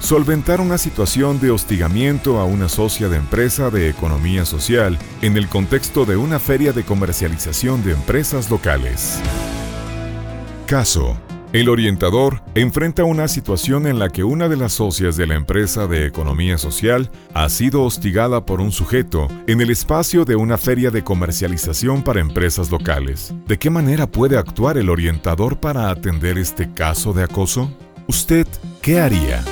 solventar una situación de hostigamiento a una socia de empresa de economía social en el contexto de una feria de comercialización de empresas locales. Caso. El orientador enfrenta una situación en la que una de las socias de la empresa de economía social ha sido hostigada por un sujeto en el espacio de una feria de comercialización para empresas locales. ¿De qué manera puede actuar el orientador para atender este caso de acoso? ¿Usted qué haría?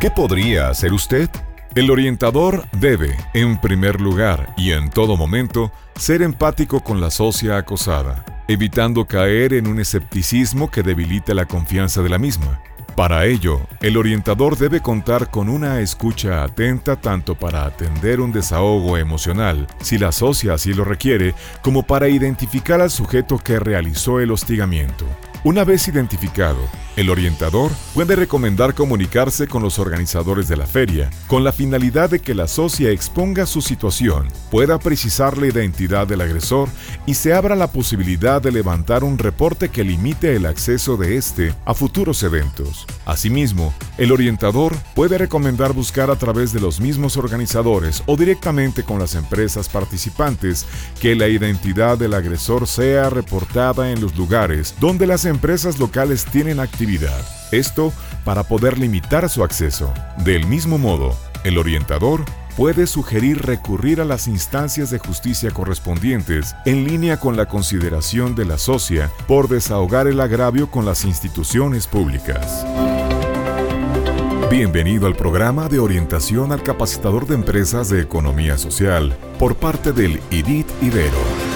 ¿Qué podría hacer usted? El orientador debe, en primer lugar y en todo momento, ser empático con la socia acosada, evitando caer en un escepticismo que debilite la confianza de la misma. Para ello, el orientador debe contar con una escucha atenta tanto para atender un desahogo emocional, si la socia así lo requiere, como para identificar al sujeto que realizó el hostigamiento. Una vez identificado, el orientador puede recomendar comunicarse con los organizadores de la feria, con la finalidad de que la socia exponga su situación, pueda precisar la identidad del agresor y se abra la posibilidad de levantar un reporte que limite el acceso de éste a futuros eventos. Asimismo, el orientador puede recomendar buscar a través de los mismos organizadores o directamente con las empresas participantes que la identidad del agresor sea reportada en los lugares donde las empresas locales tienen actividad. Esto para poder limitar su acceso. Del mismo modo, el orientador puede sugerir recurrir a las instancias de justicia correspondientes en línea con la consideración de la socia por desahogar el agravio con las instituciones públicas. Bienvenido al programa de orientación al capacitador de empresas de economía social por parte del IDIT Ibero.